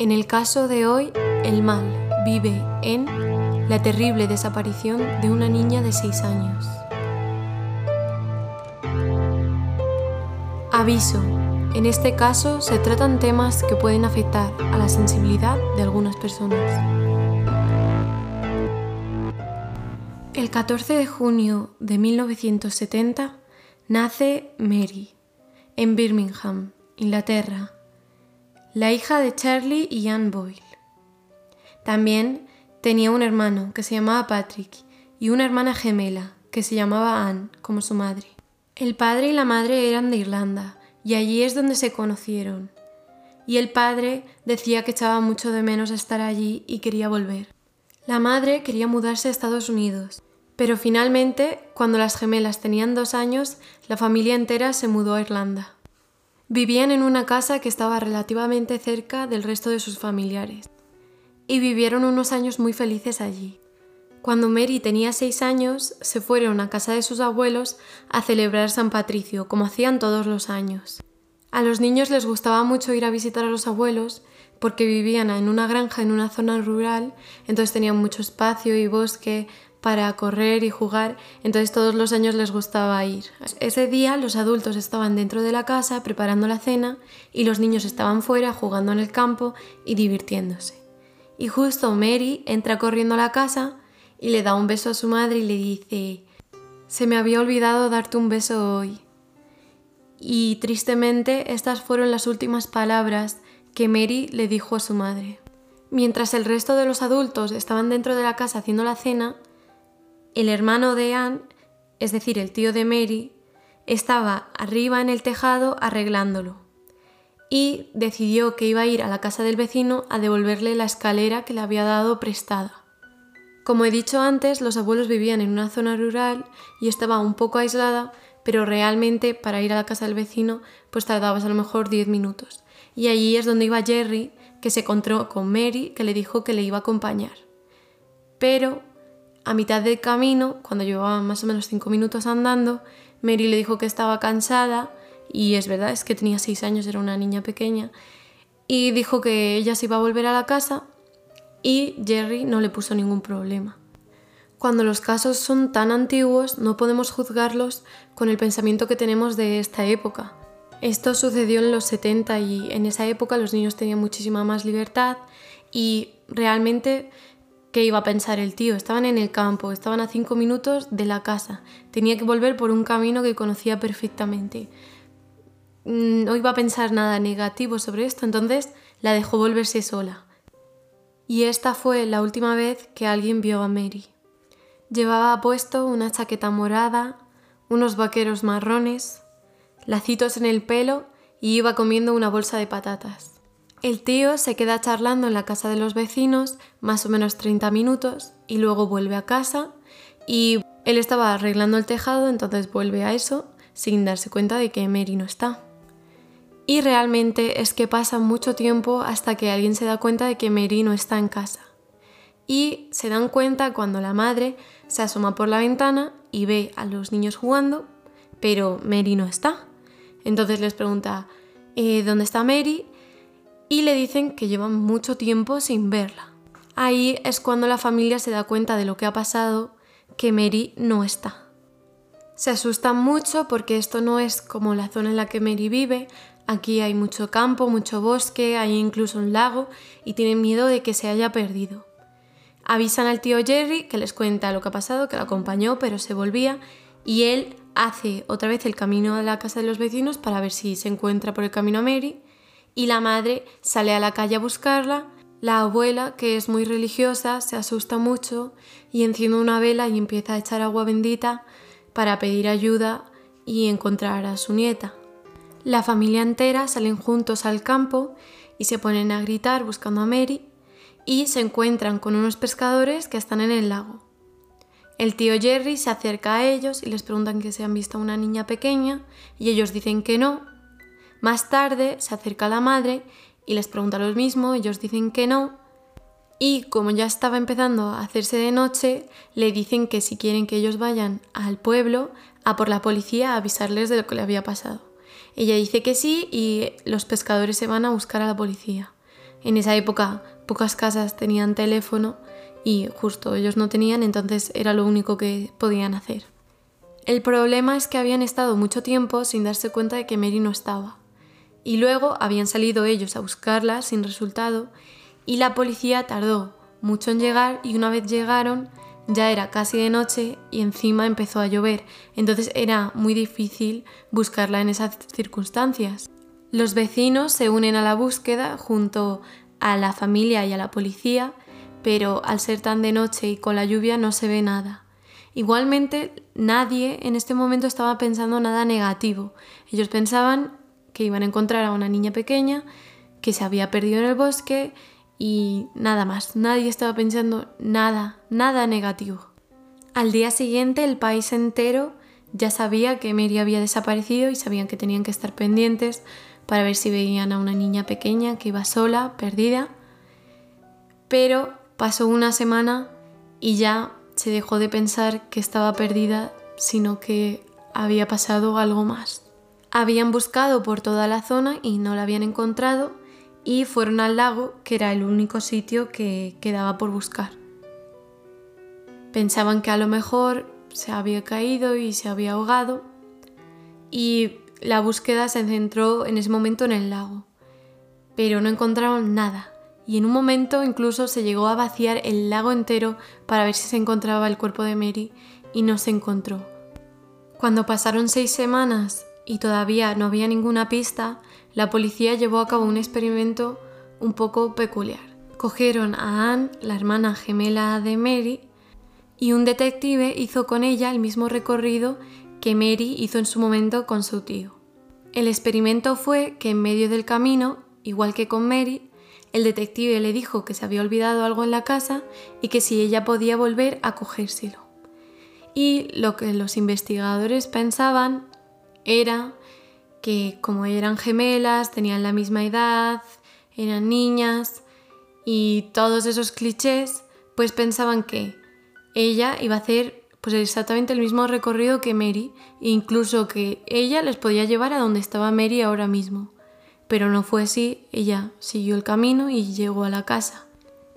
En el caso de hoy, el mal vive en la terrible desaparición de una niña de 6 años. Aviso. En este caso se tratan temas que pueden afectar a la sensibilidad de algunas personas. El 14 de junio de 1970 nace Mary en Birmingham, Inglaterra, la hija de Charlie y Anne Boyle. También tenía un hermano que se llamaba Patrick y una hermana gemela que se llamaba Anne, como su madre. El padre y la madre eran de Irlanda y allí es donde se conocieron. Y el padre decía que echaba mucho de menos estar allí y quería volver. La madre quería mudarse a Estados Unidos pero finalmente, cuando las gemelas tenían dos años, la familia entera se mudó a Irlanda. Vivían en una casa que estaba relativamente cerca del resto de sus familiares, y vivieron unos años muy felices allí. Cuando Mary tenía seis años, se fueron a casa de sus abuelos a celebrar San Patricio, como hacían todos los años. A los niños les gustaba mucho ir a visitar a los abuelos porque vivían en una granja en una zona rural, entonces tenían mucho espacio y bosque, para correr y jugar, entonces todos los años les gustaba ir. Ese día los adultos estaban dentro de la casa preparando la cena y los niños estaban fuera jugando en el campo y divirtiéndose. Y justo Mary entra corriendo a la casa y le da un beso a su madre y le dice, se me había olvidado darte un beso hoy. Y tristemente estas fueron las últimas palabras que Mary le dijo a su madre. Mientras el resto de los adultos estaban dentro de la casa haciendo la cena, el hermano de Anne, es decir, el tío de Mary, estaba arriba en el tejado arreglándolo y decidió que iba a ir a la casa del vecino a devolverle la escalera que le había dado prestada. Como he dicho antes, los abuelos vivían en una zona rural y estaba un poco aislada, pero realmente para ir a la casa del vecino pues tardabas a lo mejor 10 minutos. Y allí es donde iba Jerry, que se encontró con Mary, que le dijo que le iba a acompañar. Pero a mitad del camino, cuando llevaba más o menos cinco minutos andando, Mary le dijo que estaba cansada y es verdad, es que tenía seis años, era una niña pequeña, y dijo que ella se iba a volver a la casa y Jerry no le puso ningún problema. Cuando los casos son tan antiguos no podemos juzgarlos con el pensamiento que tenemos de esta época. Esto sucedió en los 70 y en esa época los niños tenían muchísima más libertad y realmente ¿Qué iba a pensar el tío? Estaban en el campo, estaban a cinco minutos de la casa. Tenía que volver por un camino que conocía perfectamente. Mm, no iba a pensar nada negativo sobre esto, entonces la dejó volverse sola. Y esta fue la última vez que alguien vio a Mary. Llevaba puesto una chaqueta morada, unos vaqueros marrones, lacitos en el pelo y iba comiendo una bolsa de patatas. El tío se queda charlando en la casa de los vecinos más o menos 30 minutos y luego vuelve a casa y él estaba arreglando el tejado, entonces vuelve a eso sin darse cuenta de que Mary no está. Y realmente es que pasa mucho tiempo hasta que alguien se da cuenta de que Mary no está en casa. Y se dan cuenta cuando la madre se asoma por la ventana y ve a los niños jugando, pero Mary no está. Entonces les pregunta, eh, ¿dónde está Mary? Y le dicen que llevan mucho tiempo sin verla. Ahí es cuando la familia se da cuenta de lo que ha pasado, que Mary no está. Se asustan mucho porque esto no es como la zona en la que Mary vive, aquí hay mucho campo, mucho bosque, hay incluso un lago y tienen miedo de que se haya perdido. Avisan al tío Jerry que les cuenta lo que ha pasado, que la acompañó pero se volvía y él hace otra vez el camino a la casa de los vecinos para ver si se encuentra por el camino a Mary y la madre sale a la calle a buscarla. La abuela, que es muy religiosa, se asusta mucho y enciende una vela y empieza a echar agua bendita para pedir ayuda y encontrar a su nieta. La familia entera salen juntos al campo y se ponen a gritar buscando a Mary y se encuentran con unos pescadores que están en el lago. El tío Jerry se acerca a ellos y les preguntan que se han visto a una niña pequeña y ellos dicen que no más tarde se acerca la madre y les pregunta lo mismo, ellos dicen que no, y como ya estaba empezando a hacerse de noche, le dicen que si quieren que ellos vayan al pueblo a por la policía a avisarles de lo que le había pasado. Ella dice que sí y los pescadores se van a buscar a la policía. En esa época pocas casas tenían teléfono y justo ellos no tenían, entonces era lo único que podían hacer. El problema es que habían estado mucho tiempo sin darse cuenta de que Mary no estaba. Y luego habían salido ellos a buscarla sin resultado y la policía tardó mucho en llegar y una vez llegaron ya era casi de noche y encima empezó a llover, entonces era muy difícil buscarla en esas circunstancias. Los vecinos se unen a la búsqueda junto a la familia y a la policía, pero al ser tan de noche y con la lluvia no se ve nada. Igualmente, nadie en este momento estaba pensando nada negativo. Ellos pensaban que iban a encontrar a una niña pequeña que se había perdido en el bosque y nada más. Nadie estaba pensando nada, nada negativo. Al día siguiente el país entero ya sabía que Mary había desaparecido y sabían que tenían que estar pendientes para ver si veían a una niña pequeña que iba sola, perdida. Pero pasó una semana y ya se dejó de pensar que estaba perdida, sino que había pasado algo más. Habían buscado por toda la zona y no la habían encontrado y fueron al lago, que era el único sitio que quedaba por buscar. Pensaban que a lo mejor se había caído y se había ahogado y la búsqueda se centró en ese momento en el lago, pero no encontraron nada y en un momento incluso se llegó a vaciar el lago entero para ver si se encontraba el cuerpo de Mary y no se encontró. Cuando pasaron seis semanas y todavía no había ninguna pista, la policía llevó a cabo un experimento un poco peculiar. Cogieron a Anne, la hermana gemela de Mary, y un detective hizo con ella el mismo recorrido que Mary hizo en su momento con su tío. El experimento fue que en medio del camino, igual que con Mary, el detective le dijo que se había olvidado algo en la casa y que si ella podía volver a cogérselo. Y lo que los investigadores pensaban era que como eran gemelas, tenían la misma edad, eran niñas y todos esos clichés, pues pensaban que ella iba a hacer pues exactamente el mismo recorrido que Mary, e incluso que ella les podía llevar a donde estaba Mary ahora mismo. Pero no fue así, ella siguió el camino y llegó a la casa.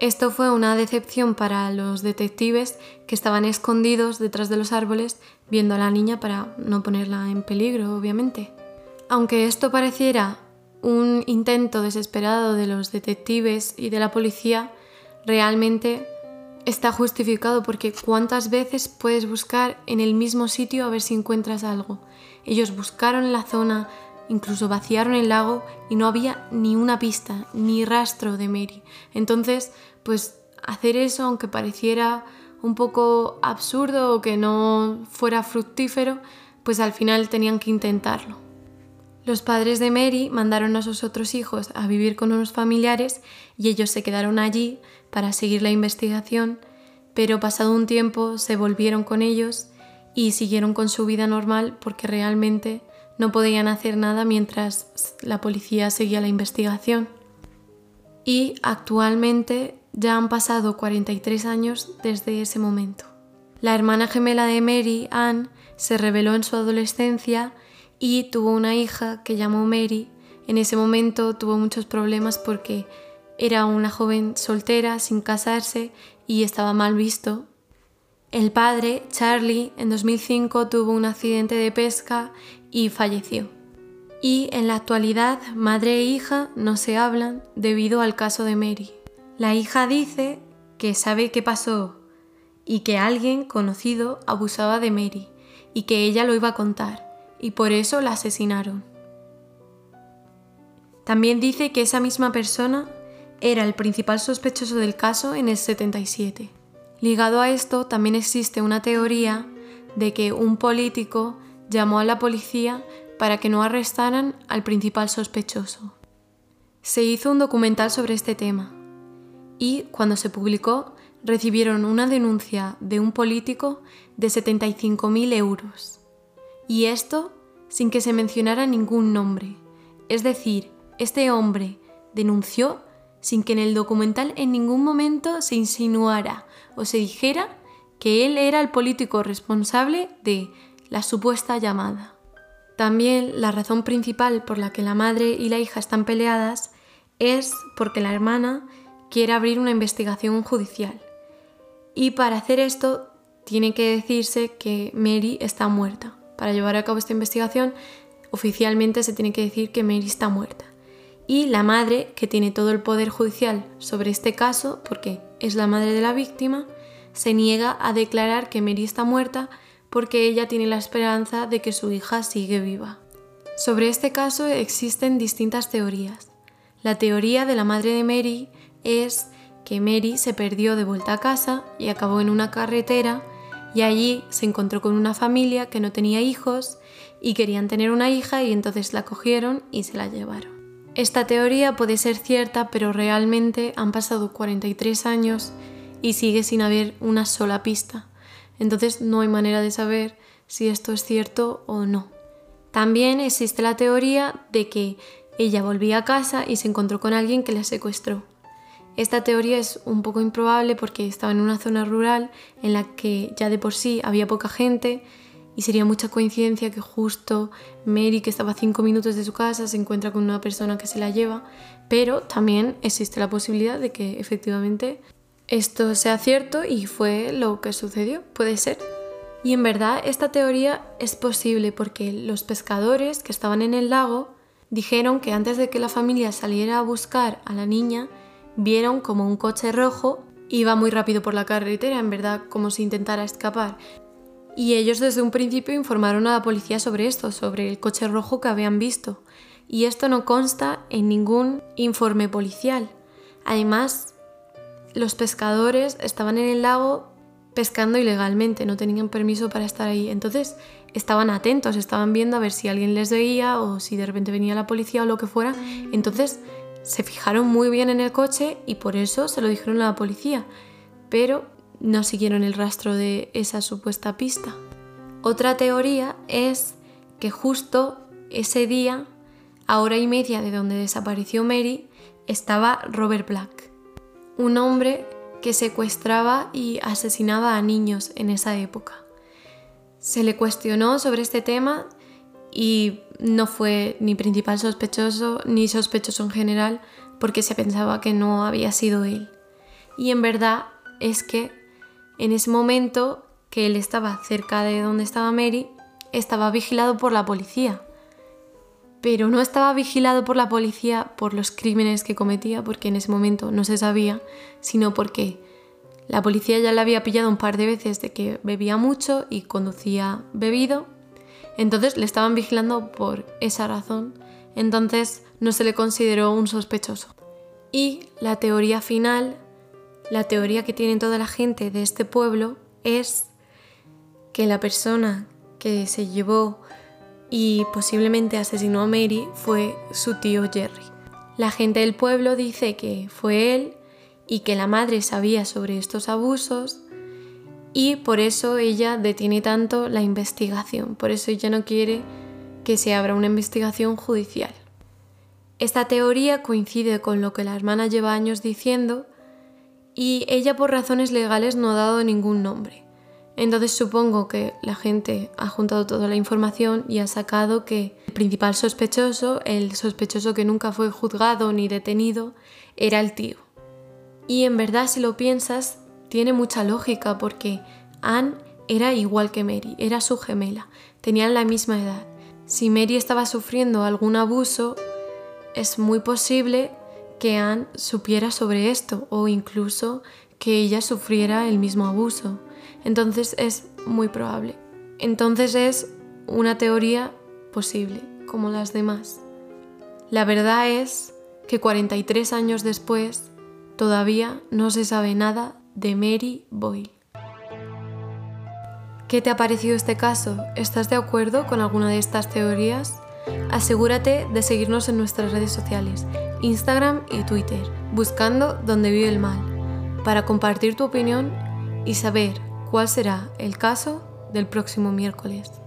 Esto fue una decepción para los detectives que estaban escondidos detrás de los árboles viendo a la niña para no ponerla en peligro, obviamente. Aunque esto pareciera un intento desesperado de los detectives y de la policía, realmente está justificado porque cuántas veces puedes buscar en el mismo sitio a ver si encuentras algo. Ellos buscaron la zona, incluso vaciaron el lago y no había ni una pista, ni rastro de Mary. Entonces, pues hacer eso, aunque pareciera un poco absurdo o que no fuera fructífero, pues al final tenían que intentarlo. Los padres de Mary mandaron a sus otros hijos a vivir con unos familiares y ellos se quedaron allí para seguir la investigación, pero pasado un tiempo se volvieron con ellos y siguieron con su vida normal porque realmente no podían hacer nada mientras la policía seguía la investigación. Y actualmente ya han pasado 43 años desde ese momento. La hermana gemela de Mary, Anne, se reveló en su adolescencia y tuvo una hija que llamó Mary. En ese momento tuvo muchos problemas porque era una joven soltera, sin casarse y estaba mal visto. El padre, Charlie, en 2005 tuvo un accidente de pesca y falleció. Y en la actualidad, madre e hija no se hablan debido al caso de Mary. La hija dice que sabe qué pasó y que alguien conocido abusaba de Mary y que ella lo iba a contar y por eso la asesinaron. También dice que esa misma persona era el principal sospechoso del caso en el 77. Ligado a esto, también existe una teoría de que un político llamó a la policía para que no arrestaran al principal sospechoso. Se hizo un documental sobre este tema y cuando se publicó recibieron una denuncia de un político de 75.000 euros. Y esto sin que se mencionara ningún nombre. Es decir, este hombre denunció sin que en el documental en ningún momento se insinuara o se dijera que él era el político responsable de la supuesta llamada. También la razón principal por la que la madre y la hija están peleadas es porque la hermana quiere abrir una investigación judicial. Y para hacer esto tiene que decirse que Mary está muerta. Para llevar a cabo esta investigación, oficialmente se tiene que decir que Mary está muerta. Y la madre, que tiene todo el poder judicial sobre este caso, porque es la madre de la víctima, se niega a declarar que Mary está muerta porque ella tiene la esperanza de que su hija sigue viva. Sobre este caso existen distintas teorías. La teoría de la madre de Mary es que Mary se perdió de vuelta a casa y acabó en una carretera y allí se encontró con una familia que no tenía hijos y querían tener una hija y entonces la cogieron y se la llevaron. Esta teoría puede ser cierta, pero realmente han pasado 43 años y sigue sin haber una sola pista. Entonces no hay manera de saber si esto es cierto o no. También existe la teoría de que ella volvía a casa y se encontró con alguien que la secuestró. Esta teoría es un poco improbable porque estaba en una zona rural en la que ya de por sí había poca gente y sería mucha coincidencia que justo Mary, que estaba a cinco minutos de su casa, se encuentra con una persona que se la lleva, pero también existe la posibilidad de que efectivamente esto sea cierto y fue lo que sucedió, puede ser. Y en verdad esta teoría es posible porque los pescadores que estaban en el lago dijeron que antes de que la familia saliera a buscar a la niña, vieron como un coche rojo iba muy rápido por la carretera, en verdad como si intentara escapar. Y ellos desde un principio informaron a la policía sobre esto, sobre el coche rojo que habían visto. Y esto no consta en ningún informe policial. Además, los pescadores estaban en el lago pescando ilegalmente, no tenían permiso para estar ahí. Entonces estaban atentos, estaban viendo a ver si alguien les veía o si de repente venía la policía o lo que fuera. Entonces se fijaron muy bien en el coche y por eso se lo dijeron a la policía, pero no siguieron el rastro de esa supuesta pista. Otra teoría es que justo ese día, a hora y media de donde desapareció Mary, estaba Robert Black, un hombre que secuestraba y asesinaba a niños en esa época. Se le cuestionó sobre este tema y no fue ni principal sospechoso ni sospechoso en general porque se pensaba que no había sido él. Y en verdad es que en ese momento que él estaba cerca de donde estaba Mary, estaba vigilado por la policía. Pero no estaba vigilado por la policía por los crímenes que cometía, porque en ese momento no se sabía, sino porque la policía ya le había pillado un par de veces de que bebía mucho y conducía bebido entonces le estaban vigilando por esa razón, entonces no se le consideró un sospechoso. Y la teoría final, la teoría que tiene toda la gente de este pueblo es que la persona que se llevó y posiblemente asesinó a Mary fue su tío Jerry. La gente del pueblo dice que fue él y que la madre sabía sobre estos abusos y por eso ella detiene tanto la investigación, por eso ella no quiere que se abra una investigación judicial. Esta teoría coincide con lo que la hermana lleva años diciendo y ella por razones legales no ha dado ningún nombre. Entonces supongo que la gente ha juntado toda la información y ha sacado que el principal sospechoso, el sospechoso que nunca fue juzgado ni detenido, era el tío. Y en verdad si lo piensas, tiene mucha lógica porque Anne era igual que Mary, era su gemela, tenían la misma edad. Si Mary estaba sufriendo algún abuso, es muy posible que Anne supiera sobre esto o incluso que ella sufriera el mismo abuso. Entonces es muy probable. Entonces es una teoría posible, como las demás. La verdad es que 43 años después todavía no se sabe nada de Mary Boyle. ¿Qué te ha parecido este caso? ¿Estás de acuerdo con alguna de estas teorías? Asegúrate de seguirnos en nuestras redes sociales, Instagram y Twitter, buscando Donde vive el mal, para compartir tu opinión y saber cuál será el caso del próximo miércoles.